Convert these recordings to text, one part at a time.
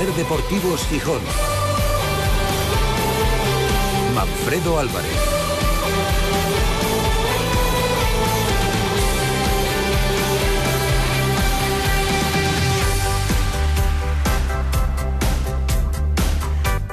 Ser Deportivos Gijón. Manfredo Álvarez.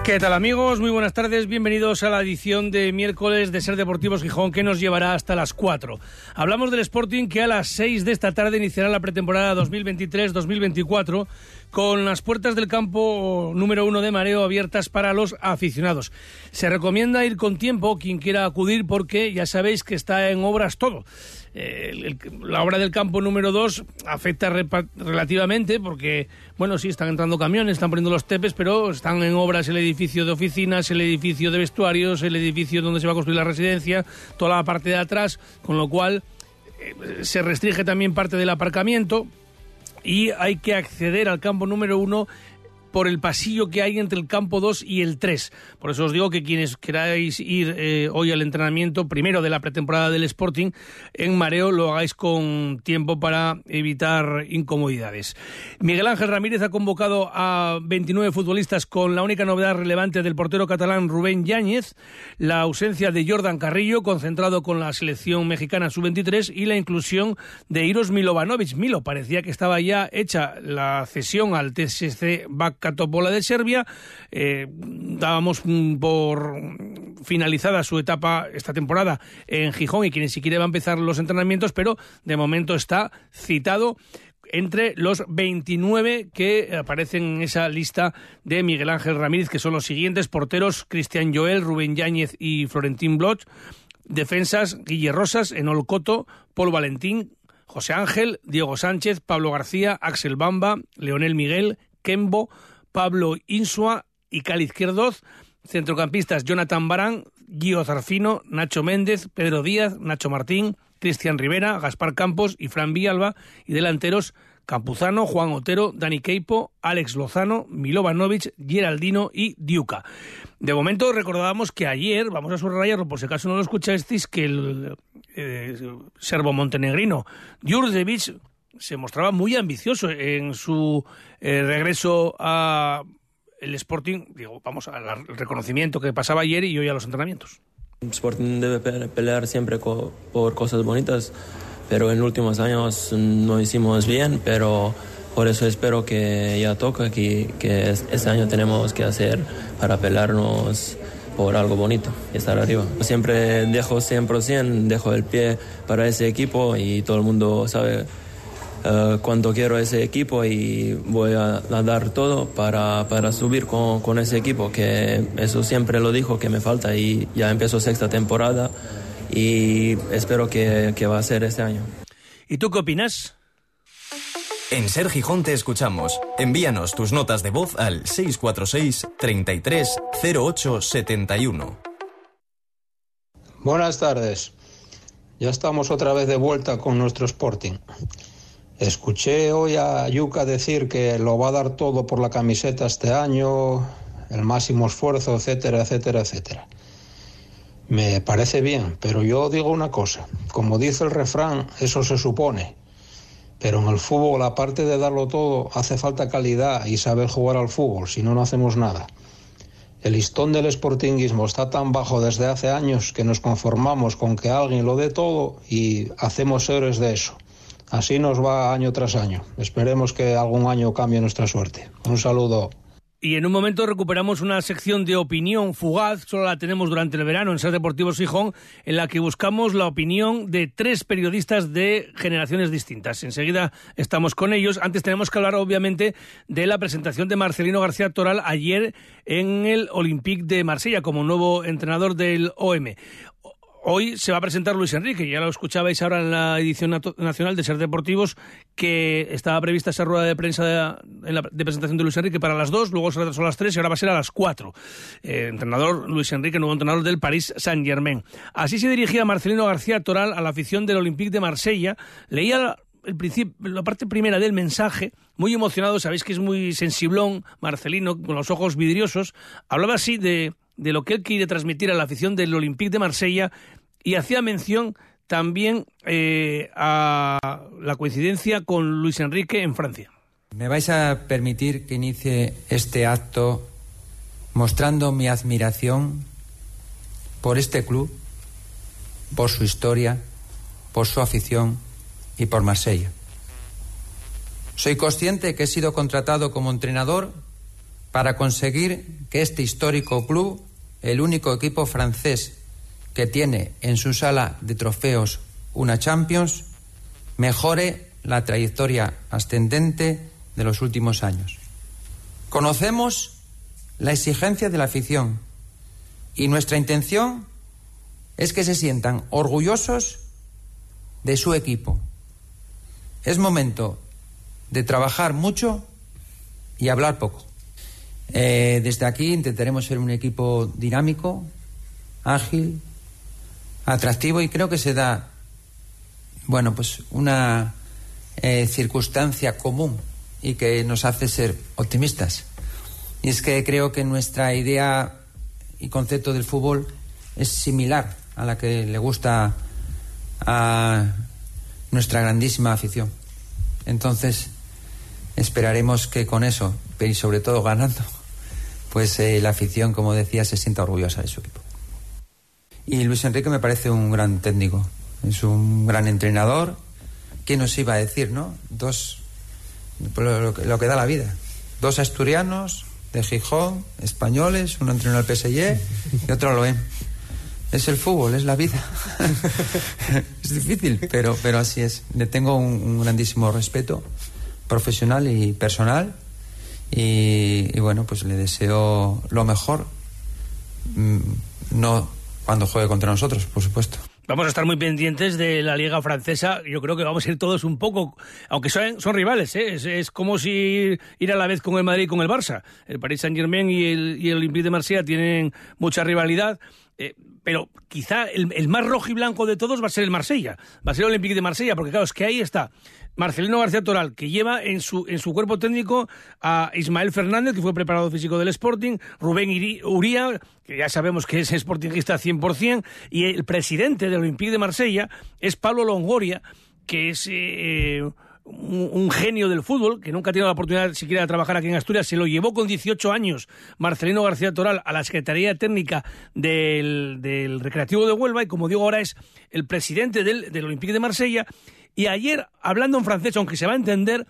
¿Qué tal amigos? Muy buenas tardes, bienvenidos a la edición de miércoles de Ser Deportivos Gijón que nos llevará hasta las 4. Hablamos del Sporting que a las 6 de esta tarde iniciará la pretemporada 2023-2024 con las puertas del campo número uno de mareo abiertas para los aficionados. Se recomienda ir con tiempo quien quiera acudir porque ya sabéis que está en obras todo. Eh, la obra del campo número 2 afecta relativamente porque, bueno, sí, están entrando camiones, están poniendo los tepes, pero están en obras el edificio de oficinas, el edificio de vestuarios, el edificio donde se va a construir la residencia, toda la parte de atrás, con lo cual eh, se restringe también parte del aparcamiento y hay que acceder al campo número 1 por el pasillo que hay entre el campo 2 y el 3. Por eso os digo que quienes queráis ir eh, hoy al entrenamiento, primero de la pretemporada del Sporting, en mareo lo hagáis con tiempo para evitar incomodidades. Miguel Ángel Ramírez ha convocado a 29 futbolistas con la única novedad relevante del portero catalán Rubén Yáñez, la ausencia de Jordan Carrillo, concentrado con la selección mexicana sub-23, y la inclusión de Iros Milovanovic. Milo parecía que estaba ya hecha la cesión al TSC Bac Topola de Serbia. Eh, dábamos por finalizada su etapa esta temporada en Gijón y que ni siquiera va a empezar los entrenamientos, pero de momento está citado entre los 29 que aparecen en esa lista de Miguel Ángel Ramírez, que son los siguientes porteros, Cristian Joel, Rubén Yáñez y Florentín Bloch, defensas, Guille Rosas, Enol Coto, Paul Valentín, José Ángel, Diego Sánchez, Pablo García, Axel Bamba, Leonel Miguel, Kembo, Pablo Insua y Cali Izquierdoz. Centrocampistas Jonathan Barán, Guío Zarfino, Nacho Méndez, Pedro Díaz, Nacho Martín, Cristian Rivera, Gaspar Campos y Fran Villalba. Y delanteros Campuzano, Juan Otero, Dani Keipo, Alex Lozano, Milovanovic, Geraldino y Diuca. De momento recordábamos que ayer, vamos a subrayarlo por si acaso no lo escuchasteis, que el eh, serbo montenegrino Jurjevic se mostraba muy ambicioso en su eh, regreso a el Sporting, digo, vamos al reconocimiento que pasaba ayer y hoy a los entrenamientos. El Sporting debe pelear siempre por cosas bonitas, pero en los últimos años no hicimos bien, pero por eso espero que ya toque, que, que este año tenemos que hacer para pelearnos por algo bonito y estar arriba. Siempre dejo 100%, dejo el pie para ese equipo y todo el mundo sabe uh, cuánto quiero ese equipo y voy a, dar todo para, para subir con, con, ese equipo, que eso siempre lo dijo que me falta y ya empezó sexta temporada y espero que, que va a ser este año. ¿Y tú qué opinas? En Ser Gijón te escuchamos. Envíanos tus notas de voz al 646 33 08 71. Buenas tardes. Ya estamos otra vez de vuelta con nuestro Sporting. Escuché hoy a Yuka decir que lo va a dar todo por la camiseta este año, el máximo esfuerzo, etcétera, etcétera, etcétera. Me parece bien, pero yo digo una cosa, como dice el refrán, eso se supone. Pero en el fútbol, aparte de darlo todo, hace falta calidad y saber jugar al fútbol, si no, no hacemos nada. El listón del sportinguismo está tan bajo desde hace años que nos conformamos con que alguien lo dé todo y hacemos héroes de eso. Así nos va año tras año. Esperemos que algún año cambie nuestra suerte. Un saludo. Y en un momento recuperamos una sección de opinión fugaz, solo la tenemos durante el verano en Ser Deportivo Sijón, en la que buscamos la opinión de tres periodistas de generaciones distintas. Enseguida estamos con ellos. Antes tenemos que hablar, obviamente, de la presentación de Marcelino García Toral ayer en el Olympique de Marsella como nuevo entrenador del OM. Hoy se va a presentar Luis Enrique, ya lo escuchabais ahora en la edición nacional de Ser Deportivos, que estaba prevista esa rueda de prensa de, presentación de Luis Enrique para las dos, luego se retrasó a las tres y ahora va a ser a las cuatro. Eh, entrenador Luis Enrique, nuevo entrenador del París Saint-Germain. Así se dirigía Marcelino García Toral a la afición del Olympique de Marsella. Leía el principio, la parte primera del mensaje, muy emocionado, sabéis que es muy sensiblón, Marcelino, con los ojos vidriosos, hablaba así de, de lo que él quiere transmitir a la afición del Olympique de Marsella y hacía mención también eh, a la coincidencia con Luis Enrique en Francia. Me vais a permitir que inicie este acto mostrando mi admiración por este club, por su historia, por su afición y por Marsella. Soy consciente que he sido contratado como entrenador para conseguir que este histórico club, el único equipo francés que tiene en su sala de trofeos una Champions, mejore la trayectoria ascendente de los últimos años. Conocemos la exigencia de la afición y nuestra intención es que se sientan orgullosos de su equipo. Es momento de trabajar mucho y hablar poco. Eh, desde aquí intentaremos ser un equipo dinámico, ágil, atractivo y creo que se da, bueno, pues una eh, circunstancia común y que nos hace ser optimistas. Y es que creo que nuestra idea y concepto del fútbol es similar a la que le gusta a nuestra grandísima afición. Entonces, esperaremos que con eso, y sobre todo ganando, pues eh, la afición, como decía, se sienta orgullosa de su equipo. Y Luis Enrique me parece un gran técnico, es un gran entrenador. ¿Quién nos iba a decir, no? Dos, lo, que da la vida. Dos asturianos de Gijón, españoles, uno entrenó al PSG y otro lo ven. Es el fútbol, es la vida. es difícil, pero, pero así es. Le tengo un grandísimo respeto profesional y personal y, bueno, pues le deseo lo mejor. Mm, no cuando juegue contra nosotros, por supuesto. Vamos a estar muy pendientes de la liga francesa. Yo creo que vamos a ir todos un poco, aunque son, rivales, ¿eh? es, como si ir a la vez con el Madrid y con el Barça. El Paris Saint Germain y el, y el Olympique de Marsella tienen mucha rivalidad. Eh, pero quizá el, más rojo y blanco de todos va a ser el Marsella, va a ser el Olympique de Marsella, porque claro, es que ahí está Marcelino García Toral, que lleva en su, en su cuerpo técnico a Ismael Fernández, que fue preparado físico del Sporting, Rubén Uría, que ya sabemos que es sportingista 100%, y el presidente del Olympique de Marsella es Pablo Longoria, que es... Eh, un, genio del fútbol, que nunca ha tenido la oportunidad siquiera de trabajar aquí en Asturias, se lo llevó con 18 años Marcelino García Toral a la Secretaría Técnica del, Recreativo de Huelva y como digo ahora es el presidente del, del Olympique de Marsella y ayer, hablando en francés, aunque se va a entender,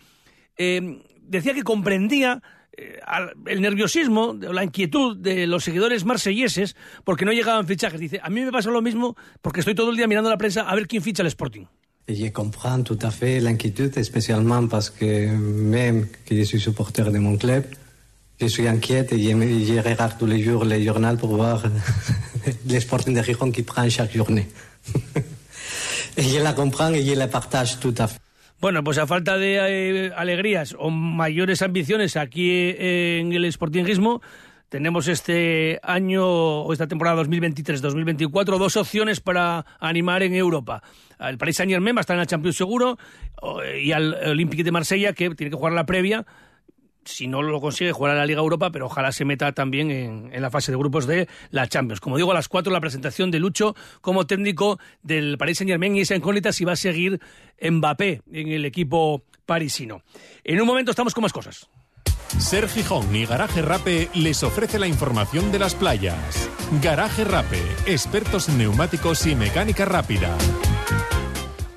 eh, decía que comprendía eh, el nerviosismo, la inquietud de los seguidores marselleses porque no llegaban fichajes. Dice, a mí me pasa lo mismo porque estoy todo el día mirando la prensa a ver quién ficha el Sporting. Je comprends tout à fait l'inquiétude, spécialement parce que même que je suis supporter de mon club, je suis inquiète et je, je regarde tous les jours le journal pour voir le Sporting de Gijón qui prend chaque journée. y la compran y la partage tout à fait. Bueno, pues a falta de eh, alegrías o mayores ambiciones aquí eh, en el sportingismo, tenemos este año o esta temporada 2023-2024 dos opciones para animar en Europa. El Paris Saint-Germain va a estar en la Champions seguro y al Olympique de Marsella que tiene que jugar la previa si no lo consigue, jugar a la Liga Europa, pero ojalá se meta también en, la fase de grupos de la Champions. Como digo, a las 4 la presentación de Lucho como técnico del Paris Saint Germain y esa incógnita si va a seguir Mbappé en el equipo parisino. En un momento estamos con más cosas. Ser Gijón y Garaje Rape les ofrece la información de las playas. Garaje Rape, expertos en neumáticos y mecánica rápida.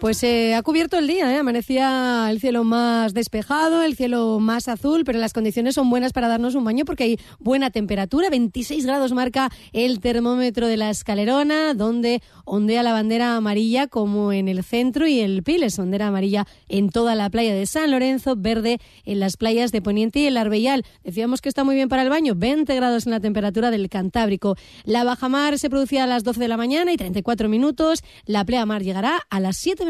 Pues eh, ha cubierto el día, ¿eh? amanecía el cielo más despejado, el cielo más azul, pero las condiciones son buenas para darnos un baño porque hay buena temperatura, 26 grados marca el termómetro de la escalerona, donde ondea la bandera amarilla como en el centro y el Piles, bandera amarilla en toda la playa de San Lorenzo, verde en las playas de Poniente y el Arbellal. Decíamos que está muy bien para el baño, 20 grados en la temperatura del Cantábrico. La bajamar se producía a las 12 de la mañana y 34 minutos, la pleamar llegará a las 7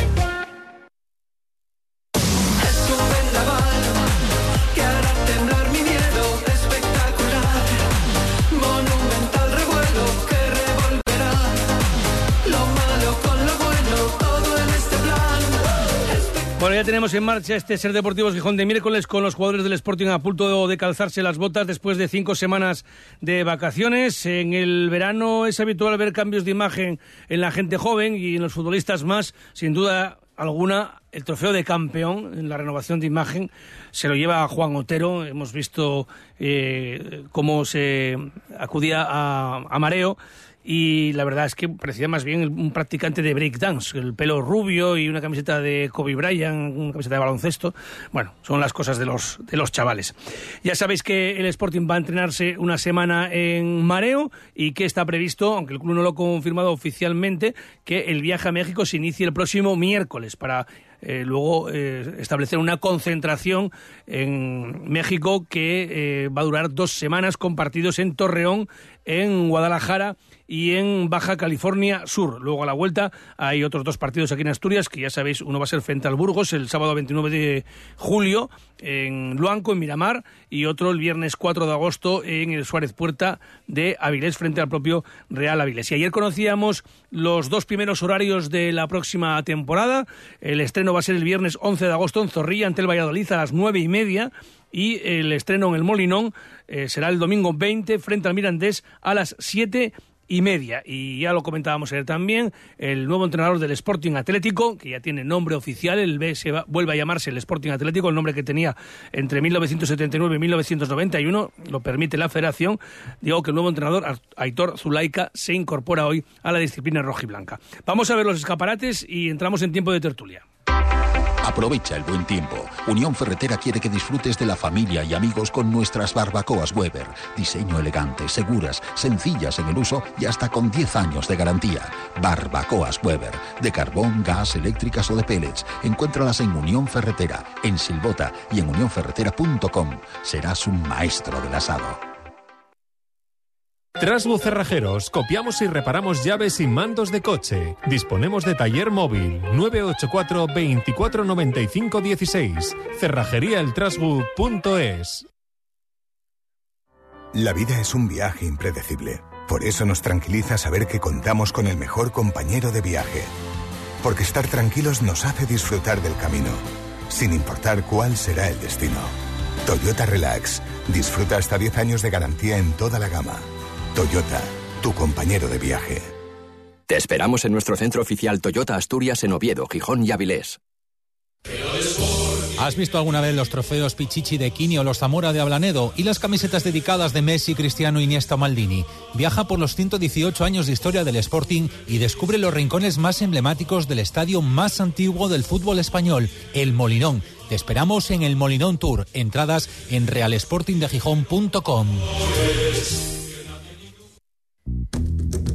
Bueno, ya tenemos en marcha este Ser Deportivos Gijón de miércoles con los jugadores del Sporting a punto de calzarse las botas después de cinco semanas de vacaciones. En el verano es habitual ver cambios de imagen en la gente joven y en los futbolistas más. Sin duda alguna, el trofeo de campeón en la renovación de imagen se lo lleva a Juan Otero. Hemos visto eh, cómo se acudía a, a mareo y la verdad es que parecía más bien un practicante de breakdance, el pelo rubio y una camiseta de Kobe Bryant, una camiseta de baloncesto. Bueno, son las cosas de los, de los chavales. Ya sabéis que el Sporting va a entrenarse una semana en Mareo y que está previsto, aunque el club no lo ha confirmado oficialmente, que el viaje a México se inicie el próximo miércoles para eh, luego eh, establecer una concentración en México que eh, va a durar dos semanas con partidos en Torreón, en Guadalajara y en Baja California Sur. Luego a la vuelta hay otros dos partidos aquí en Asturias, que ya sabéis, uno va a ser frente al Burgos el sábado 29 de julio en Luanco, en Miramar, y otro el viernes 4 de agosto en el Suárez Puerta de Avilés, frente al propio Real Avilés. Y ayer conocíamos los dos primeros horarios de la próxima temporada. El estreno va a ser el viernes 11 de agosto en Zorrilla, ante el Valladolid, a las nueve y media y el estreno en el Molinón eh, será el domingo 20 frente al Mirandés a las 7 y media. Y ya lo comentábamos ayer también, el nuevo entrenador del Sporting Atlético, que ya tiene nombre oficial, el B se vuelve a llamarse el Sporting Atlético, el nombre que tenía entre 1979 y 1991, lo permite la federación. Digo que el nuevo entrenador, Aitor Zulaika, se incorpora hoy a la disciplina rojiblanca. Vamos a ver los escaparates y entramos en tiempo de tertulia. Aprovecha el buen tiempo. Unión Ferretera quiere que disfrutes de la familia y amigos con nuestras barbacoas Weber. Diseño elegante, seguras, sencillas en el uso y hasta con 10 años de garantía. Barbacoas Weber. De carbón, gas, eléctricas o de pellets. Encuéntralas en Unión Ferretera, en Silbota y en unionferretera.com. Serás un maestro del asado. Trasbu Cerrajeros, copiamos y reparamos llaves y mandos de coche. Disponemos de taller móvil 984 24 95 16. Cerrajeríaeltrasbu.es. La vida es un viaje impredecible. Por eso nos tranquiliza saber que contamos con el mejor compañero de viaje. Porque estar tranquilos nos hace disfrutar del camino, sin importar cuál será el destino. Toyota Relax. Disfruta hasta 10 años de garantía en toda la gama. Toyota, tu compañero de viaje. Te esperamos en nuestro centro oficial Toyota Asturias en Oviedo, Gijón y Avilés. ¿Has visto alguna vez los trofeos Pichichi de Kini o los Zamora de Ablanedo y las camisetas dedicadas de Messi, Cristiano, Iniesta o Maldini? Viaja por los 118 años de historia del Sporting y descubre los rincones más emblemáticos del estadio más antiguo del fútbol español, el Molinón. Te esperamos en el Molinón Tour. Entradas en realsportingdegijón.com.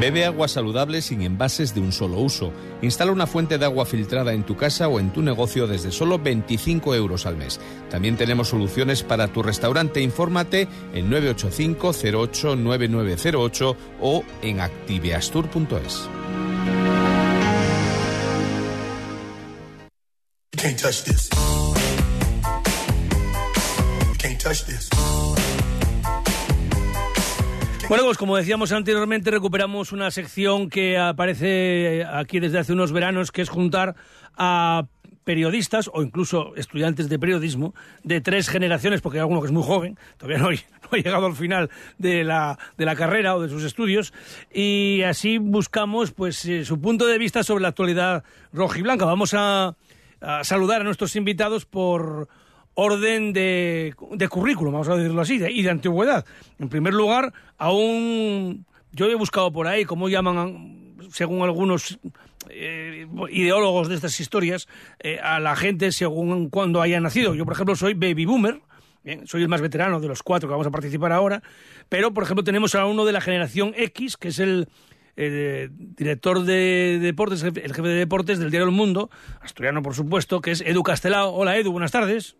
Bebe agua saludable sin envases de un solo uso. Instala una fuente de agua filtrada en tu casa o en tu negocio desde solo 25 euros al mes. También tenemos soluciones para tu restaurante. Infórmate en 985 08 9908 o en activeastur.es. Bueno, pues como decíamos anteriormente, recuperamos una sección que aparece aquí desde hace unos veranos, que es juntar a periodistas o incluso estudiantes de periodismo de tres generaciones, porque hay alguno que es muy joven, todavía no, ha llegado al final de la, de la carrera o de sus estudios, y así buscamos pues eh, su punto de vista sobre la actualidad roja y blanca. Vamos a, a saludar a nuestros invitados por orden de, de currículum, vamos a decirlo así, y de antigüedad. En primer lugar, aún yo he buscado por ahí cómo llaman, según algunos eh, ideólogos de estas historias, eh, a la gente según cuando haya nacido. Yo, por ejemplo, soy baby boomer. soy el más veterano de los cuatro que vamos a participar ahora, pero por ejemplo tenemos a uno de la generación X, que es el, el director de deportes, el jefe de deportes del diario El Mundo, asturiano por supuesto, que es Edu Castelao. Hola Edu, buenas tardes.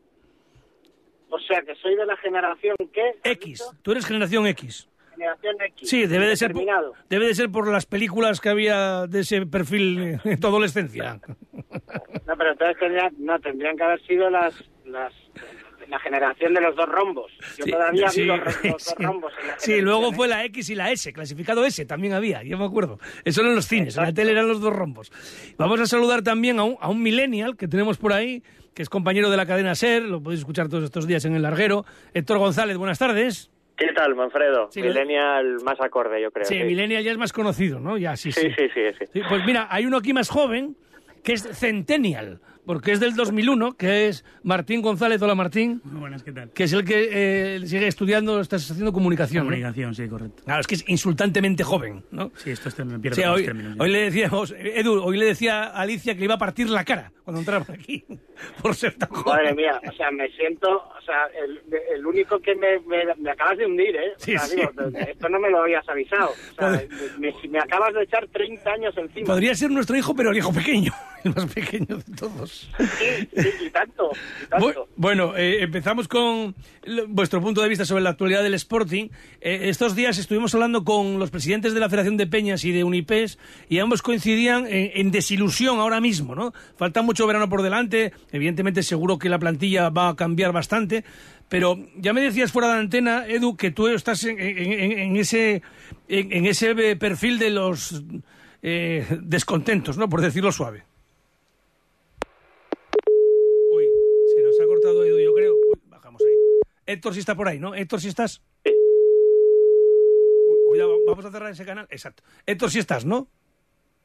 O sea, que soy de la generación ¿qué? X. Tú eres generación X. generación X. Sí, debe de, ser por, determinado. debe de ser por las películas que había de ese perfil en tu adolescencia. No, pero entonces tendrían, no, tendrían que haber sido las, las la generación de los dos rombos. Yo Sí, todavía sí, vi los, los dos sí. rombos. En la Sí, luego ¿eh? fue la X y la S, clasificado S, también había, yo me acuerdo. Eso en los cines, en la tele eran los dos rombos. Vamos a saludar también a un, a un millennial que tenemos por ahí, que es compañero de la cadena SER, lo podéis escuchar todos estos días en el larguero. Héctor González, buenas tardes. ¿Qué tal, Manfredo? Sí, Millennial más acorde, yo creo. Sí, millennial ya es más conocido, ¿no? Ya, sí, Sí, sí. sí, sí, sí. Sí, Pues mira, hay uno aquí más joven, que es Centennial, porque es del 2001, que es Martín González. Hola, Martín. Muy buenas, ¿qué tal? Que es el que eh, sigue estudiando, estás haciendo comunicación. ¿no? Comunicación, sí, correcto. Claro, es que es insultantemente joven, ¿no? Sí, esto me pierdo Sí, con los hoy, términos. ya. hoy le decíamos, Edu, hoy le decía a Alicia que le iba a partir la cara cuando entraba aquí, por ser tan joven. Madre mía, o sea, me siento, o sea, el, el único que me, me, me acabas de hundir, ¿eh? O Sí, sea, sí. digo, esto no me lo habías avisado. O sea, me, me acabas de echar 30 años encima. Podría ser nuestro hijo, pero el hijo pequeño, el más pequeño de todos. Sí, sí, tanto. Bueno, eh, empezamos con vuestro punto de vista sobre la actualidad del Sporting. Eh, estos días estuvimos hablando con los presidentes de la Federación de Peñas y de Unipes y ambos coincidían en, desilusión ahora mismo, ¿no? Falta mucho verano por delante, evidentemente seguro que la plantilla va a cambiar bastante, pero ya me decías fuera de la antena, Edu, que tú estás en, ese, en, ese perfil de los eh, descontentos, ¿no? Por decirlo suave. Uy, se nos ha cortado Edu, yo creo. Uy, bajamos ahí. Héctor, si está por ahí, ¿no? Héctor, si estás. Cuidado, vamos a cerrar ese canal. Exacto. Héctor, si estás, ¿no?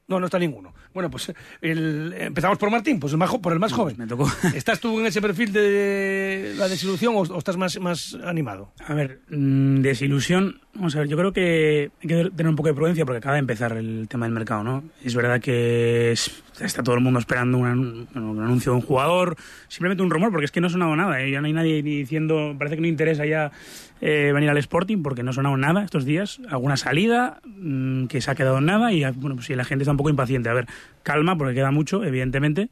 No, no está ninguno. Bueno, pues el- empezamos por Martín, pues el más, por el más joven. Me tocó. ¿Estás tú en ese perfil de la desilusión o, o estás más, más animado? A ver, mm, desilusión. Vamos a ver, yo creo que hay que tener un poco de prudencia porque acaba de empezar el tema del mercado, ¿no? Es verdad que es- está todo el mundo esperando un, un anuncio de un jugador, simplemente un rumor, porque es que no ha sonado nada, ¿eh? ya no hay nadie diciendo, parece que no interesa ya eh, venir al Sporting porque no ha sonado nada estos días, alguna salida mm, que se ha quedado en nada y bueno, pues sí, la gente está un poco impaciente. A ver, calma porque queda mucho, evidentemente.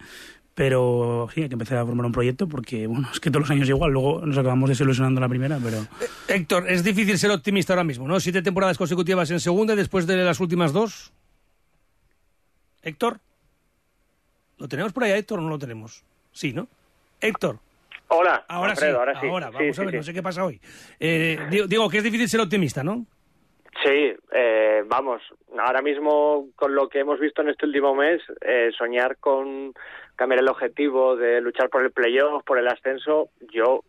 Pero sí, hay que empezar a formar un proyecto porque, bueno, es que todos los años igual, luego nos acabamos desilusionando la primera, pero... Héctor, es difícil ser optimista ahora mismo, ¿no? Siete temporadas consecutivas en segunda y después de las últimas dos. Héctor. ¿Lo tenemos por ahí, a Héctor, o no lo tenemos? Sí, ¿no? Héctor. Hola, Ahora Alfredo, sí, ahora sí. ahora, vamos sí, a ver, sí. no sé qué pasa hoy. Eh, digo, digo que es difícil ser optimista, ¿no? Sí, eh, vamos, ahora mismo con lo que hemos visto en este último mes, eh, soñar con cambiar el objetivo de luchar por el playoff, por el ascenso, yo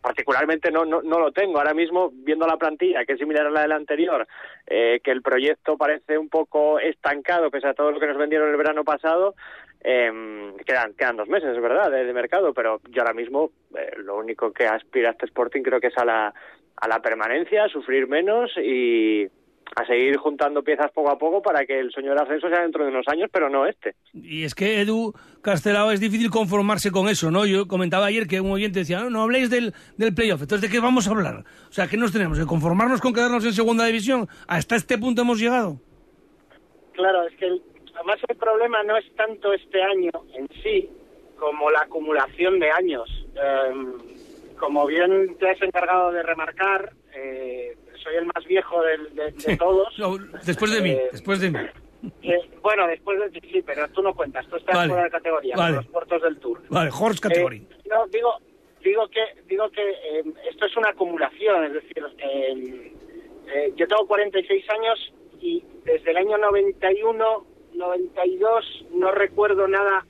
particularmente no, no, no lo tengo. Ahora mismo, viendo la plantilla, que es similar a la del anterior, eh, que el proyecto parece un poco estancado pese a todo lo que nos vendieron el verano pasado, eh, quedan, quedan dos meses, es verdad, de, de mercado, pero yo ahora mismo eh, lo único que aspira a este Sporting creo que es a la, a la permanencia, a sufrir menos y a seguir juntando piezas poco a poco para que el sueño del ascenso sea dentro de unos años, pero no este. Y es que Edu Castelao es difícil conformarse con eso, ¿no? Yo comentaba ayer que un oyente decía, no, no habléis del, del playoff, entonces ¿de qué vamos a hablar? O sea, ¿qué nos tenemos? ¿De conformarnos con quedarnos en segunda división? ¿Hasta este punto hemos llegado? Claro, es que el- además el problema no es tanto este año en sí como la acumulación de años. Eh, como bien te has encargado de remarcar, eh, soy el más viejo del- de, de todos. Después de mí, Eh, después de mí. Eh, bueno, después de ti sí, pero tú no cuentas, tú estás Vale, fuera de categoría, vale. los puertos del Tour. Vale, Horse Category. Eh, no, digo, digo que, digo que eh, esto es una acumulación, es decir, eh, eh, yo tengo 46 años y desde el año 91, 92 no recuerdo nada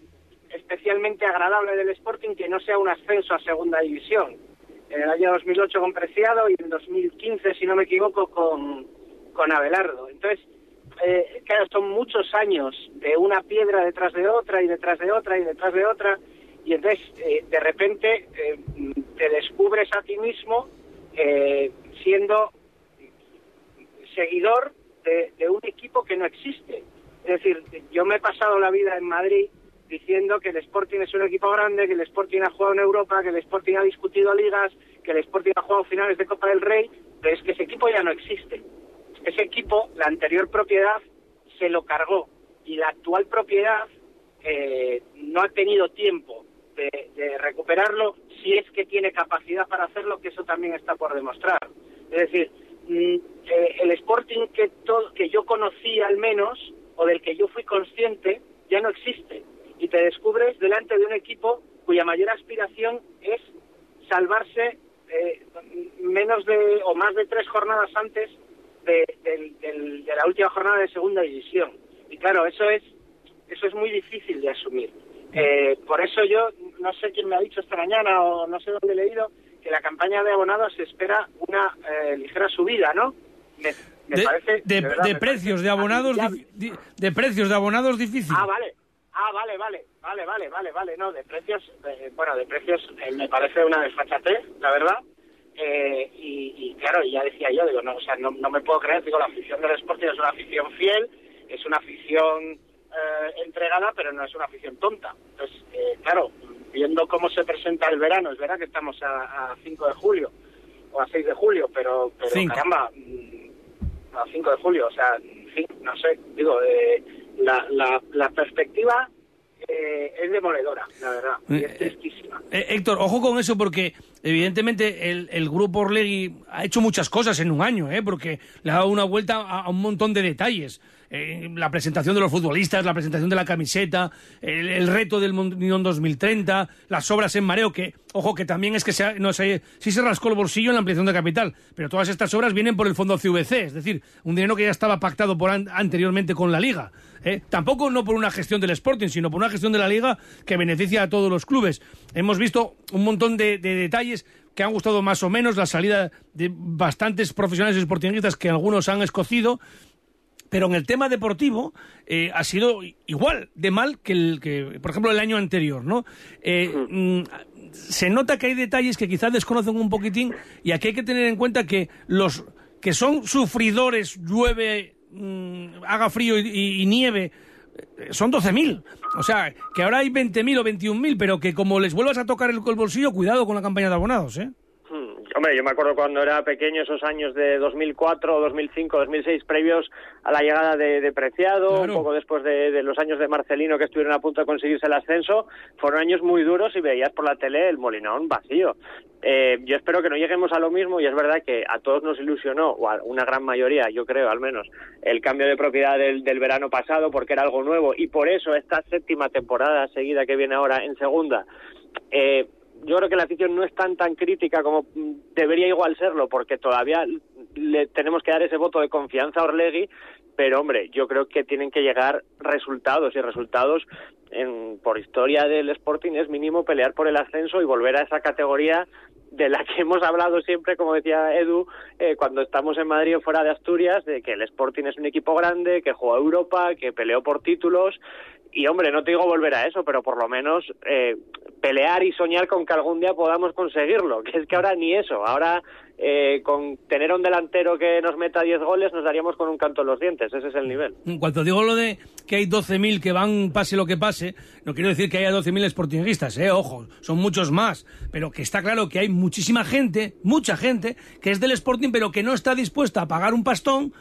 especialmente agradable del Sporting que no sea un ascenso a segunda división. En el año 2008 con Preciado y en 2015, si no me equivoco, con, con Abelardo. Entonces, eh, claro, son muchos años de una piedra detrás de otra y detrás de otra y detrás de otra y entonces eh, de repente eh, te descubres a ti mismo eh, siendo seguidor de, de un equipo que no existe. Es decir, yo me he pasado la vida en Madrid diciendo que el Sporting es un equipo grande, que el Sporting ha jugado en Europa, que el Sporting ha discutido ligas, que el Sporting ha jugado finales de Copa del Rey, pero es que ese equipo ya no existe. Ese equipo, la anterior propiedad, se lo cargó y la actual propiedad eh, no ha tenido tiempo de, recuperarlo si es que tiene capacidad para hacerlo, que eso también está por demostrar. Es decir, mm, eh, el Sporting que, que yo conocí al menos, o del que yo fui consciente, ya no existe. Y te descubres delante de un equipo cuya mayor aspiración es salvarse eh, menos de o más de tres jornadas antes de, del- de la última jornada de segunda división. Y claro, eso es eso es muy difícil de asumir. Eh, por eso yo, no sé quién me ha dicho esta mañana o no sé dónde he leído, que la campaña de abonados espera una eh, ligera subida, ¿no? Me De, parece... de- verdad, de me precios de abonados di- de precios de abonados difícil. Ah, vale. Ah, vale, vale, vale, vale, vale, vale. No, de precios, eh, bueno, de precios eh, me parece una desfachatez, la verdad. Eh, y, y claro, ya decía yo, digo, no, o sea, no, no me puedo creer, digo, la afición del Sporting es una afición fiel, es una afición eh, entregada, pero no es una afición tonta. Entonces, eh, claro, viendo cómo se presenta el verano, es verdad que estamos a, a 5 de julio o a 6 de julio, pero, pero Cinco. caramba, a 5 de julio, o sea, no sé, digo, eh, la, la, la perspectiva eh, es demoledora, la verdad, y es tristísima. Eh, Héctor, ojo con eso porque evidentemente el, el grupo Orlegui ha hecho muchas cosas en un año, ¿eh? porque le ha dado una vuelta a, a un montón de detalles. Eh, la presentación de los futbolistas, la presentación de la camiseta, el, reto del Mundial 2030, las obras en mareo, que, ojo, que también es que se, no sé, sí se rascó el bolsillo en la ampliación de capital, pero todas estas obras vienen por el fondo CVC, es decir, un dinero que ya estaba pactado por an- anteriormente con la Liga. ¿eh? Tampoco no por una gestión del Sporting, sino por una gestión de la Liga que beneficia a todos los clubes. Hemos visto un montón de, de detalles que han gustado más o menos, la salida de bastantes profesionales sportingistas que algunos han escocido, pero en el tema deportivo eh, ha sido igual de mal que, el, que, por ejemplo, el año anterior, ¿no? Eh, mm, se nota que hay detalles que quizás desconocen un poquitín y aquí hay que tener en cuenta que los que son sufridores, llueve, mm, haga frío y, y- y nieve, eh, son 12.000. O sea, que ahora hay 20.000 o 21.000, pero que como les vuelvas a tocar el, el bolsillo, cuidado con la campaña de abonados, ¿eh? Hombre, yo me acuerdo cuando era pequeño, esos años de 2004, 2005, 2006, previos a la llegada de, de Preciado, un poco después de, de los años de Marcelino que estuvieron a punto de conseguirse el ascenso, fueron años muy duros y veías por la tele el Molinón vacío. Eh, yo espero que no lleguemos a lo mismo y es verdad que a todos nos ilusionó, o a una gran mayoría, yo creo al menos, el cambio de propiedad del, del verano pasado porque era algo nuevo y por eso esta séptima temporada seguida que viene ahora en segunda eh, yo creo que la afición no es tan tan crítica como debería igual serlo, porque todavía le tenemos que dar ese voto de confianza a Orlegui, pero hombre, yo creo que tienen que llegar resultados y resultados en, por historia del Sporting es mínimo pelear por el ascenso y volver a esa categoría de la que hemos hablado siempre, como decía Edu, eh, cuando estamos en Madrid o fuera de Asturias, de que el Sporting es un equipo grande, que juega Europa, que peleó por títulos. Y hombre, no te digo volver a eso, pero por lo menos eh, pelear y soñar con que algún día podamos conseguirlo, que es que ahora ni eso. Ahora, eh, con tener un delantero que nos meta 10 goles, nos daríamos con un canto en los dientes. Ese es el nivel. En cuanto digo lo de que hay 12.000 que van pase lo que pase, no quiero decir que haya 12.000 sportingistas, eh, ojo, son muchos más, pero que está claro que hay muchísima gente, mucha gente, que es del Sporting, pero que no está dispuesta a pagar un pastón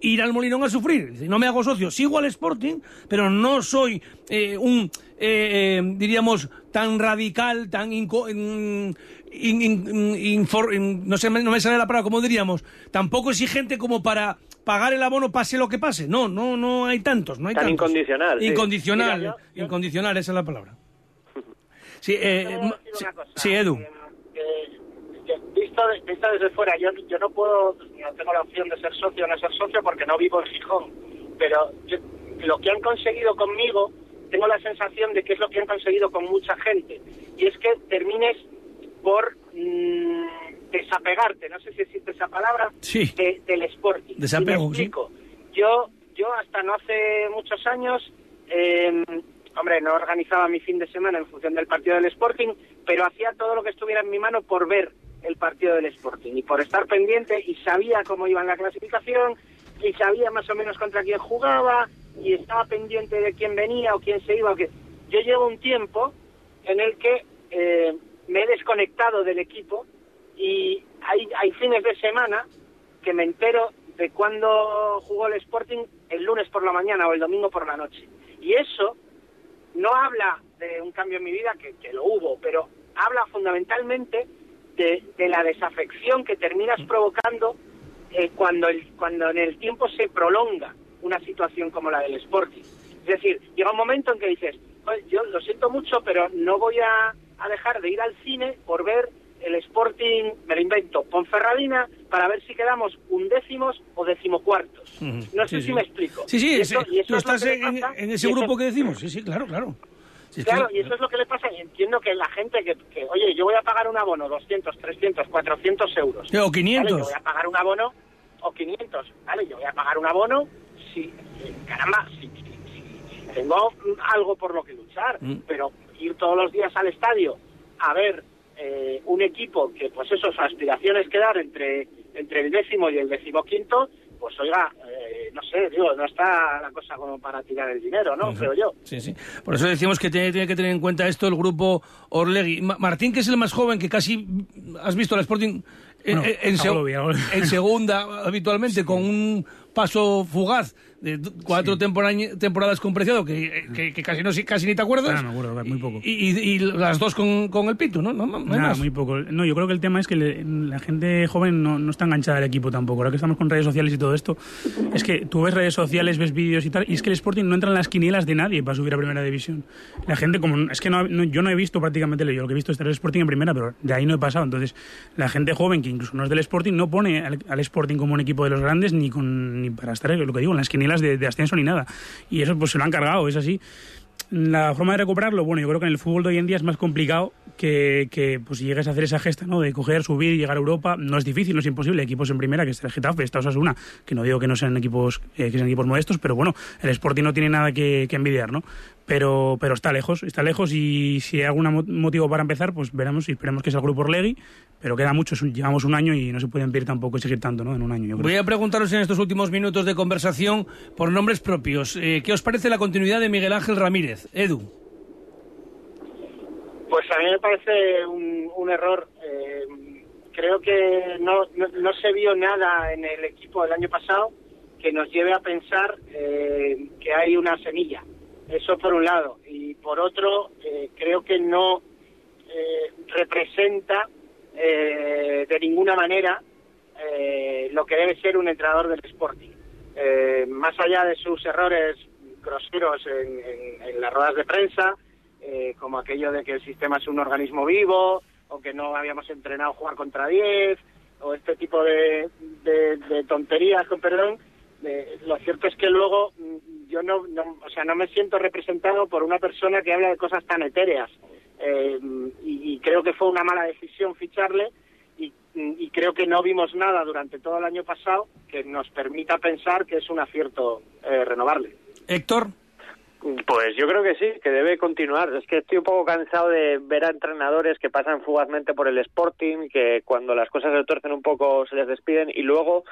ir al Molinón a sufrir. No me hago socio, sigo al Sporting, pero no soy eh, un, eh, eh, diríamos, tan radical, tan... inco- in- in- in- infor- in- no, sé, no me sale la palabra, como diríamos, tampoco exigente como para pagar el abono pase lo que pase. No, no, no hay tantos, no hay Tan tantos. incondicional, sí. Incondicional, Mira, yo- incondicional, esa es la palabra. Sí, eh, sí, Edu. Visto, de- visto desde fuera, yo, yo no puedo, no tengo la opción de ser socio o no ser socio porque no vivo en Gijón, pero yo- lo que han conseguido conmigo, tengo la sensación de que es lo que han conseguido con mucha gente, y es que termines por mm, desapegarte, no sé si existe esa palabra, Sí. de- del Sporting. Desapego, me explico. Yo, yo hasta no hace muchos años, eh, hombre, no organizaba mi fin de semana en función del partido del Sporting, pero hacía todo lo que estuviera en mi mano por ver el partido del Sporting y por estar pendiente y sabía cómo iba en la clasificación y sabía más o menos contra quién jugaba y estaba pendiente de quién venía o quién se iba. O que... Yo llevo un tiempo en el que eh, me he desconectado del equipo y hay, hay fines de semana que me entero de cuándo jugó el Sporting el lunes por la mañana o el domingo por la noche. Y eso no habla de un cambio en mi vida, que, que lo hubo, pero habla fundamentalmente de, de la desafección que terminas provocando eh, cuando, el, cuando en el tiempo se prolonga una situación como la del Sporting. Es decir, llega un momento en que dices, "Pues yo lo siento mucho, pero no voy a, a dejar de ir al cine por ver el Sporting, me lo invento, Ponferradina, para ver si quedamos undécimos o decimocuartos. No sé Sí, si sí. me explico. Sí, sí, Y eso- y eso tú es estás en, y ese eso- grupo que decimos. Sí, sí, claro, claro. Que- Claro, y eso es lo que le pasa. Y entiendo que la gente que, que, oye, yo voy a pagar un abono 200, 300, 400 euros. O 500. Vale, yo voy a pagar un abono, o 500, ¿vale? Yo voy a pagar un abono si, eh, caramba, si, si- si- tengo algo por lo que luchar. Mm. Pero ir todos los días al estadio a ver eh, un equipo que, pues eso, su aspiración es quedar entre, entre el décimo y el decimoquinto, pues oiga, eh, no sé, digo, no está la cosa como para tirar el dinero, ¿no? Creo yo. Sí, sí. Por eso decimos que tiene, tiene que tener en cuenta esto el grupo Orlegui. Ma- Martín, que es el más joven, que casi has visto al Sporting en, Bueno, en- en seg- bien. en segunda habitualmente, con un paso fugaz de cuatro tempora- temporadas con Preciado, que, que- que casi, no, casi ni te acuerdas. Ah, me acuerdo, muy poco. Y, y- y las dos con, con el Pitu, ¿no? No, no, Nada, muy poco. No, yo creo que el tema es que le- la gente joven no, no está enganchada al equipo tampoco. Ahora que estamos con redes sociales y todo esto, es que tú ves redes sociales, ves vídeos y tal, y es que el Sporting no entra en las quinielas de nadie para subir a Primera División. La gente, como es que no, no- yo no he visto prácticamente, yo lo que he visto es el Sporting en Primera, pero de ahí no he pasado. Entonces, la gente joven, que incluso no es del Sporting, no pone al, al Sporting como un equipo de los grandes ni, con, ni para estar, lo que digo, en las quinielas de, de ascenso ni nada. Y eso pues se lo han cargado, es así. La forma de recuperarlo, bueno, yo creo que en el fútbol de hoy en día es más complicado que, que pues, si llegues a hacer esa gesta, ¿no? De coger, subir llegar a Europa. No es difícil, no es imposible. Equipos en primera, que está el Getafe, está Osasuna, que no digo que no sean equipos, eh, que sean equipos modestos, pero bueno, el Sporting no tiene nada que, que envidiar, ¿no? Pero, pero está lejos, está lejos y si hay algún mo- motivo para empezar, pues veremos y esperemos que sea el grupo Orlegui, pero queda mucho, llevamos un año y no se puede pedir tampoco exigir tanto, ¿no? En un año, yo creo. Voy a preguntaros en estos últimos minutos de conversación por nombres propios. Eh, ¿Qué os parece la continuidad de Miguel Ángel Ramírez? Edu. Pues a mí me parece un, un error. eh, creo que no, no, no se vio nada en el equipo del año pasado que nos lleve a pensar eh, que hay una semilla. Eso por un lado. Y por otro, eh, creo que no eh, representa eh, de ninguna manera eh, lo que debe ser un entrenador del Sporting. Eh, más allá de sus errores groseros en, las ruedas de prensa, eh, como aquello de que el sistema es un organismo vivo, o que no habíamos entrenado jugar contra 10, o este tipo de, de- de tonterías, con perdón, eh, lo cierto es que luego mm, yo no, no- o sea, no me siento representado por una persona que habla de cosas tan etéreas. Eh, y, y creo que fue una mala decisión ficharle y, y creo que no vimos nada durante todo el año pasado que nos permita pensar que es un acierto eh, renovarle. Héctor. Pues yo creo que sí, que debe continuar. Es que estoy un poco cansado de ver a entrenadores que pasan fugazmente por el Sporting, que cuando las cosas se tuercen un poco se les despiden y luego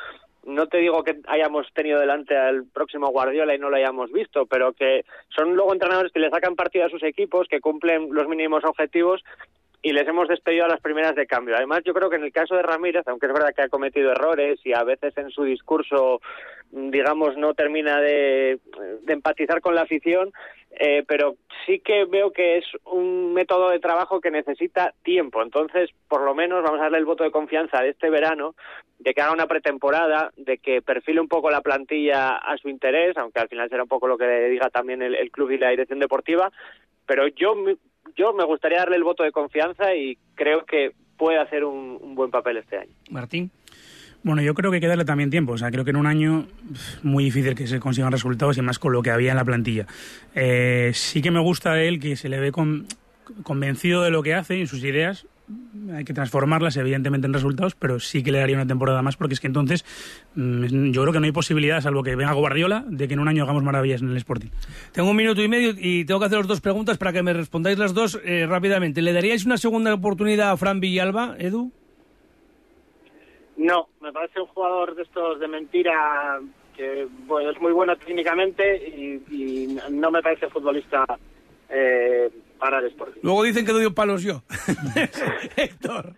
no te digo que hayamos tenido delante al próximo Guardiola y no lo hayamos visto, pero que son luego entrenadores que le sacan partido a sus equipos, que cumplen los mínimos objetivos y les hemos despedido a las primeras de cambio. Además, yo creo que en el caso de Ramírez, aunque es verdad que ha cometido errores y a veces en su discurso, mm, digamos, no termina de, empatizar con la afición, eh, pero sí que veo que es un método de trabajo que necesita tiempo. Entonces, por lo menos vamos a darle el voto de confianza de este verano, de que haga una pretemporada, de que perfile un poco la plantilla a su interés, aunque al final será un poco lo que diga también el, el club y la dirección deportiva. Pero yo, yo me gustaría darle el voto de confianza y creo que puede hacer un, buen papel este año. Martín. Bueno, yo creo que hay que darle también tiempo. O sea, creo que en un año muy difícil que se consigan resultados y más con lo que había en la plantilla. Eh, sí que me gusta de él que se le ve con- convencido de lo que hace y sus ideas. Hay que transformarlas, evidentemente, en resultados, pero sí que le daría una temporada más porque es que entonces mm, yo creo que no hay posibilidad, salvo que venga Guardiola, de que en un año hagamos maravillas en el Sporting. Tengo un minuto y medio y tengo que haceros dos preguntas para que me respondáis las dos eh, rápidamente. ¿Le daríais una segunda oportunidad a Fran Villalba, Edu? No, me parece un jugador de estos de mentira que bueno, es muy bueno técnicamente y, y no me parece futbolista eh, para el Sporting. Luego dicen que doy palos yo. Héctor.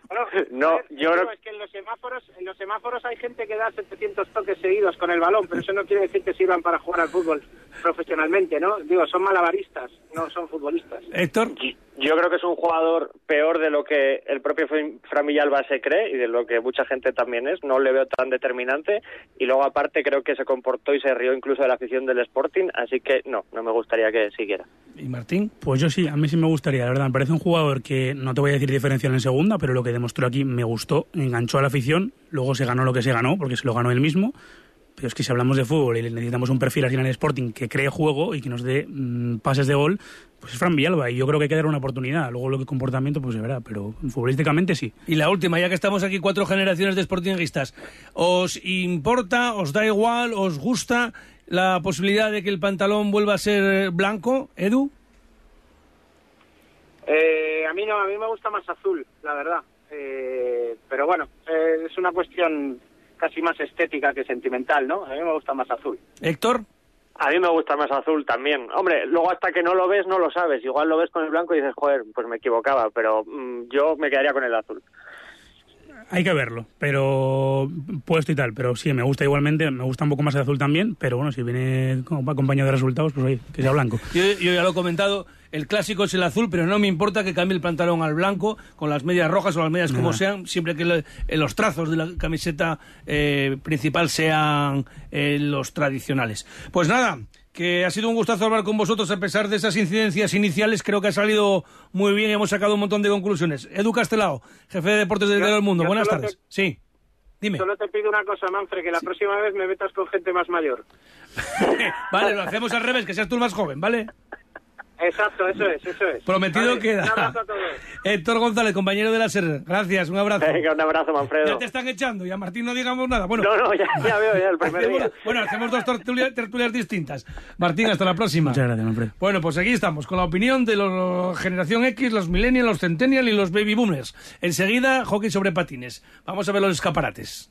No, yo creo es que en los semáforos en los semáforos hay gente que da 700 toques seguidos con el balón, pero eso no quiere decir que sirvan para jugar al fútbol profesionalmente, ¿no? Digo, son malabaristas, no son futbolistas. Héctor. Yo creo que es un jugador peor de lo que el propio Fran Villalba se cree y de lo que mucha gente también es. No le veo tan determinante. Y luego, aparte, creo que se comportó y se rió incluso de la afición del Sporting. Así que no, no me gustaría que siguiera. ¿Y Martín? Pues yo sí, a mí sí me gustaría. La verdad, me parece un jugador que no te voy a decir diferencial en segunda, pero lo que demostró aquí me gustó. Enganchó a la afición. Luego se ganó lo que se ganó, porque se lo ganó él mismo pero es que si hablamos de fútbol y necesitamos un perfil así en el Sporting que cree juego y que nos dé mm, pases de gol, pues es Fran Villalba y yo creo que hay que dar una oportunidad. Luego lo que comportamiento pues se verá, pero futbolísticamente sí. Y la última, ya que estamos aquí cuatro generaciones de sportingistas, ¿os importa, os da igual, os gusta la posibilidad de que el pantalón vuelva a ser blanco, Edu? Eh, a mí no, a mí me gusta más azul, la verdad. Eh, pero bueno, eh, es una cuestión casi más estética que sentimental, ¿no? A mí me gusta más azul. Héctor. A mí me gusta más azul también. Hombre, luego hasta que no lo ves no lo sabes. Igual lo ves con el blanco y dices, joder, pues me equivocaba, pero mm, yo me quedaría con el azul. Hay que verlo, pero puesto y tal. Pero sí, me gusta igualmente, me gusta un poco más el azul también, pero bueno, si viene acompañado de resultados, pues ahí, que sea blanco. Yo, yo ya lo he comentado, el clásico es el azul, pero no me importa que cambie el pantalón al blanco, con las medias rojas o las medias como sean, siempre que eh, los trazos de la camiseta eh, principal sean eh, los tradicionales. Pues nada, que ha sido un gustazo hablar con vosotros a pesar de esas incidencias iniciales. Creo que ha salido muy bien y hemos sacado un montón de conclusiones. Edu Castelao, jefe de deportes del el Mundo. Buenas tardes. Sí. Dime. Solo te pido una cosa, Manfred, que la próxima vez me metas con gente más mayor. vale, lo hacemos al revés, que seas tú el más joven, ¿vale? Exacto, eso es, eso es. Prometido queda. Un abrazo a todos. Héctor González, compañero de la SER. Gracias, un abrazo. Venga, un abrazo, Manfredo. Ya te están echando y a Martín no digamos nada. Bueno, no, no, ya, veo ya el primer hacemos, día. Bueno, hacemos dos tertulias, distintas. Martín, hasta la próxima. Muchas gracias, Manfredo. Bueno, pues aquí estamos, con la opinión de la generación X, los millennials, los centennials y los baby boomers. Enseguida, hockey sobre patines. Vamos a ver los escaparates.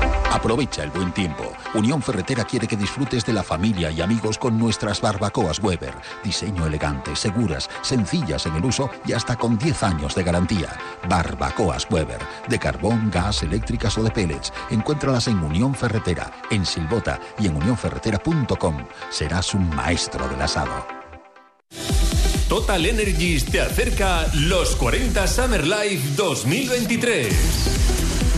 Aprovecha el buen tiempo. Unión Ferretera quiere que disfrutes de la familia y amigos con nuestras barbacoas Weber. Diseño elegante, seguras, sencillas en el uso y hasta con 10 años de garantía. Barbacoas Weber. De carbón, gas, eléctricas o de pellets. Encuéntralas en Unión Ferretera, en Silbota y en unionferretera.com. Serás un maestro del asado. Total Energies te acerca los 40 Summer Life 2023.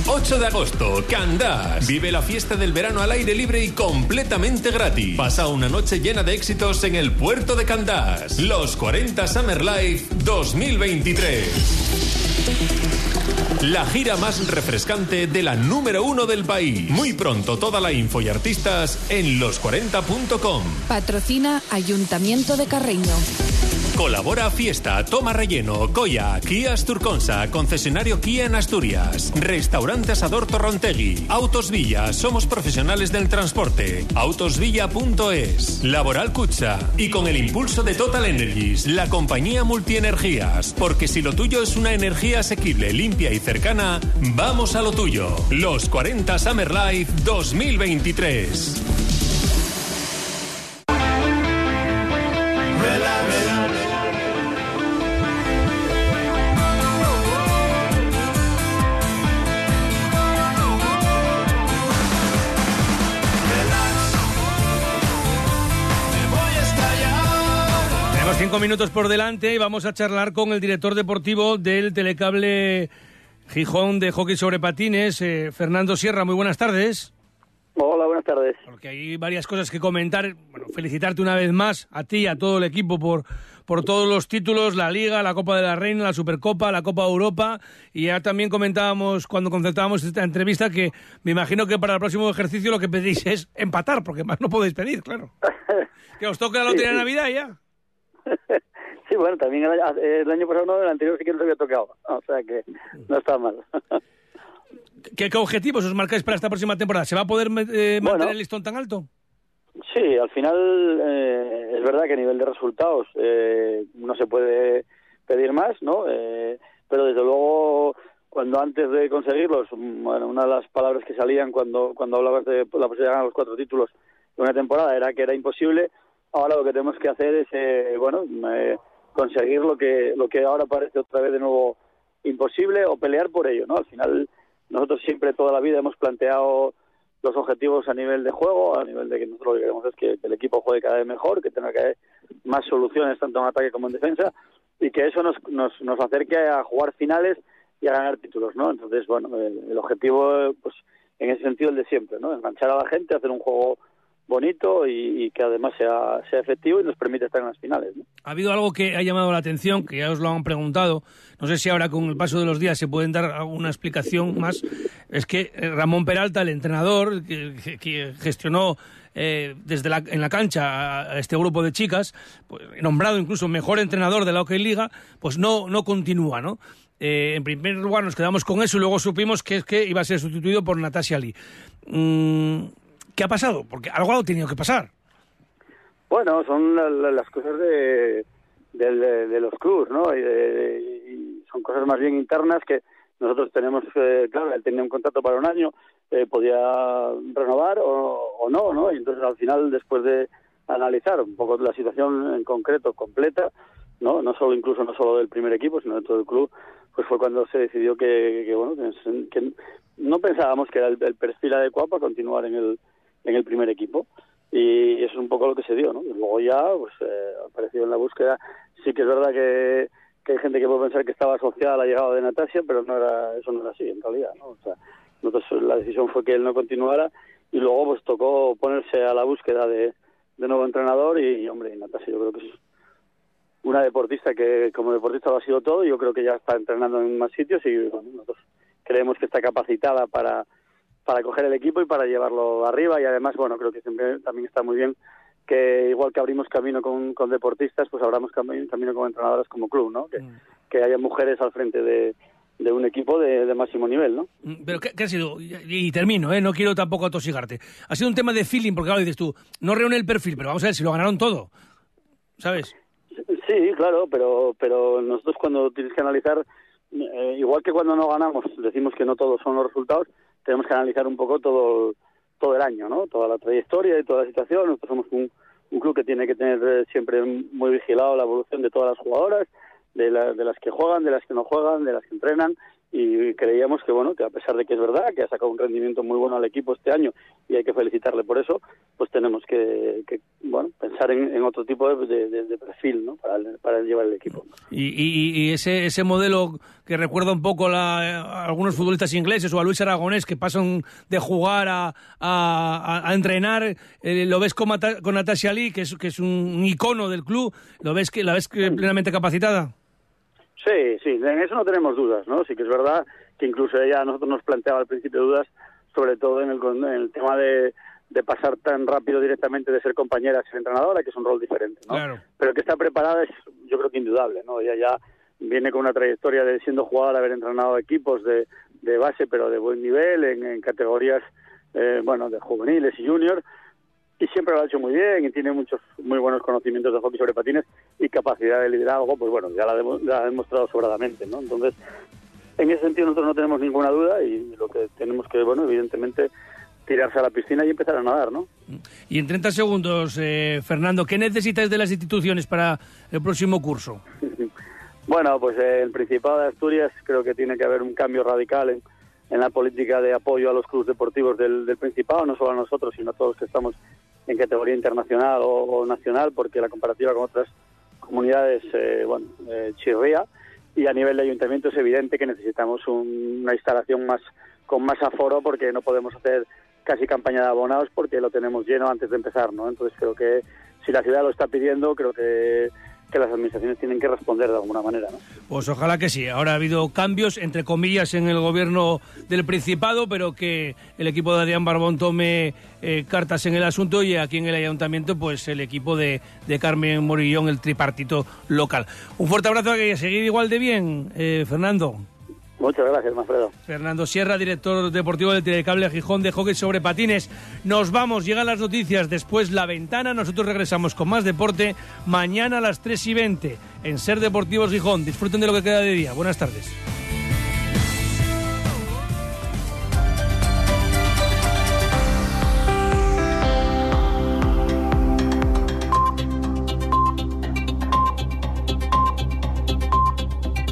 8 de agosto, Candás. Vive la fiesta del verano al aire libre y completamente gratis. Pasa una noche llena de éxitos en el puerto de Candás. Los 40 Summer Life 2023. La gira más refrescante de la número uno del país. Muy pronto toda la info y artistas en los40.com. Patrocina Ayuntamiento de Carreño. Colabora Fiesta, Toma Relleno, Coya, Kia Asturconsa, concesionario Kia en Asturias, Restaurante Asador Torrontegui, Autos Villa, somos profesionales del transporte, autosvilla.es, Laboral Cucha y con el impulso de Total Energies, la compañía multienergías, porque si lo tuyo es una energía asequible, limpia y cercana, vamos a lo tuyo. Los 40 Summer Life 2023. Cinco minutos por delante y vamos a charlar con el director deportivo del Telecable Gijón de Hockey sobre Patines, eh, Fernando Sierra. Muy buenas tardes. Hola, buenas tardes. Porque hay varias cosas que comentar. Bueno, felicitarte una vez más a ti y a todo el equipo por, por todos los títulos, la Liga, la Copa de la Reina, la Supercopa, la Copa Europa. Y ya también comentábamos cuando concertábamos esta entrevista que me imagino que para el próximo ejercicio lo que pedís es empatar, porque más no podéis pedir, claro. que os toque la lotería de Navidad ya. Sí, bueno, también el, el año pasado no, el anterior sí que nos había tocado. O sea que no está mal. ¿Qué, qué objetivos os marcáis para esta próxima temporada? ¿Se va a poder eh, mantener Bueno. el listón tan alto? Sí, al final eh, es verdad que a nivel de resultados eh, no se puede pedir más, ¿no? Eh, pero desde luego, cuando antes de conseguirlos, bueno, una de las palabras que salían cuando, cuando hablabas de la posibilidad de ganar los cuatro títulos una temporada era que era imposible. Ahora lo que tenemos que hacer es, eh, bueno, eh, conseguir lo que lo que ahora parece otra vez de nuevo imposible o pelear por ello, ¿no? Al final nosotros siempre toda la vida hemos planteado los objetivos a nivel de juego, a nivel de que nosotros lo que queremos es que el equipo juegue cada vez mejor, que tenga cada vez más soluciones tanto en ataque como en defensa y que eso nos, nos, nos acerque a jugar finales y a ganar títulos, ¿no? Entonces, bueno, el, el objetivo, pues en ese sentido el de siempre, ¿no? Enganchar a la gente, hacer un juego bonito y, y, que además sea, sea efectivo y nos permite estar en las finales. ¿no? Ha habido algo que ha llamado la atención, que ya os lo han preguntado, no sé si ahora con el paso de los días se pueden dar alguna explicación más, es que eh, Ramón Peralta, el entrenador que, que gestionó eh, desde la, en la cancha a este grupo de chicas, pues, nombrado incluso mejor entrenador de la Hockey Liga, pues no, no continúa, ¿no? Eh, en primer lugar nos quedamos con eso y luego supimos que, que iba a ser sustituido por Natasha Lee. Mm, ¿Qué ha pasado? Porque algo ha tenido que pasar. Bueno, son la, la, las cosas de, de, de, los clubs, ¿no? Y, y, son cosas más bien internas que nosotros tenemos, eh, claro, él tenía un contrato para un año, eh, podía renovar o, o, no, ¿no? Y entonces al final, después de analizar un poco la situación en concreto, completa, ¿no? No solo, incluso no solo del primer equipo, sino de todo el club, pues fue cuando se decidió que, que bueno, que, no pensábamos que era el perfil adecuado para continuar en el, en el primer equipo y eso es un poco lo que se dio, ¿no? Luego ya, pues, eh, apareció en la búsqueda. Sí que es verdad que, que hay gente que puede pensar que estaba asociada a la llegada de Natasia, pero no era, eso no era así, en realidad, ¿no? O sea, nosotros, la decisión fue que él no continuara y luego, pues, tocó ponerse a la búsqueda de, de nuevo entrenador y, hombre, Natasia yo creo que es una deportista que, como deportista lo ha sido todo, yo creo que ya está entrenando en más sitios y, bueno, nosotros creemos que está capacitada para para coger el equipo y para llevarlo arriba y además, bueno, creo que siempre también está muy bien que igual que abrimos camino con, con deportistas, pues abramos camino, camino con entrenadoras como club, ¿no? Que, mm. que haya mujeres al frente de, de un equipo de, de, máximo nivel, ¿no? Pero ¿qué, qué ha sido? Y, y, termino, ¿eh? No quiero tampoco atosigarte. Ha sido un tema de feeling, porque claro, dices tú, no reúne el perfil, pero vamos a ver si lo ganaron todo, ¿sabes? Sí, claro, pero, pero nosotros cuando tienes que analizar, eh, igual que cuando no ganamos, decimos que no todos son los resultados, tenemos que analizar un poco todo todo el año, ¿no? Toda la trayectoria y toda la situación. Nosotros somos un, un club que tiene que tener siempre muy vigilado la evolución de todas las jugadoras, de, la, de las que juegan, de las que no juegan, de las que entrenan y creíamos que bueno que a pesar de que es verdad que ha sacado un rendimiento muy bueno al equipo este año y hay que felicitarle por eso pues tenemos que, que bueno pensar en, en, otro tipo de, de, de perfil no para, para, llevar el equipo. Y, y, y, ese ese modelo que recuerda un poco la, a algunos futbolistas ingleses o a Luis Aragonés que pasan de jugar a, a, a entrenar eh, lo ves con, con Natasha Lee que es que es un icono del club lo ves que la ves plenamente capacitada Sí, sí, en eso no tenemos dudas, ¿no? Sí que es verdad que incluso ella a nosotros nos planteaba al principio dudas, sobre todo en el, en el tema de, de pasar tan rápido directamente de ser compañera a ser entrenadora, que es un rol diferente, ¿no? Claro. Pero que está preparada es, yo creo que indudable, ¿no? Ella ya viene con una trayectoria de siendo jugadora, haber entrenado equipos de, de base, pero de buen nivel, en, en categorías, eh, bueno, de juveniles y juniors, y siempre lo ha hecho muy bien y tiene muchos muy buenos conocimientos de hockey sobre patines y capacidad de liderazgo, pues bueno, ya la, de, la ha demostrado sobradamente, ¿no? Entonces, en ese sentido nosotros no tenemos ninguna duda y lo que tenemos que, bueno, evidentemente tirarse a la piscina y empezar a nadar, ¿no? Y en 30 segundos, eh, Fernando, ¿qué necesitas de las instituciones para el próximo curso? bueno, pues eh, el Principado de Asturias creo que tiene que haber un cambio radical en, en la política de apoyo a los clubes deportivos del, del Principado, no solo a nosotros, sino a todos los que estamos en categoría internacional o, o nacional, porque la comparativa con otras comunidades, eh, bueno, eh, chirría, y a nivel de ayuntamiento es evidente que necesitamos un, una instalación más con más aforo porque no podemos hacer casi campaña de abonados porque lo tenemos lleno antes de empezar, ¿no? Entonces creo que si la ciudad lo está pidiendo, creo que que las administraciones tienen que responder de alguna manera. ¿no? Pues ojalá que sí. Ahora ha habido cambios, entre comillas, en el gobierno del Principado, pero que el equipo de Adrián Barbón tome eh, cartas en el asunto y aquí en el ayuntamiento, pues el equipo de, de Carmen Morillón, el tripartito local. Un fuerte abrazo a seguir igual de bien, eh, Fernando. Muchas gracias, Manfredo. Fernando Sierra, director deportivo del Telecable Gijón de Hockey sobre Patines. Nos vamos, llegan las noticias, después la ventana. Nosotros regresamos con más deporte mañana a las 3 y 20 en Ser Deportivos Gijón. Disfruten de lo que queda de día. Buenas tardes.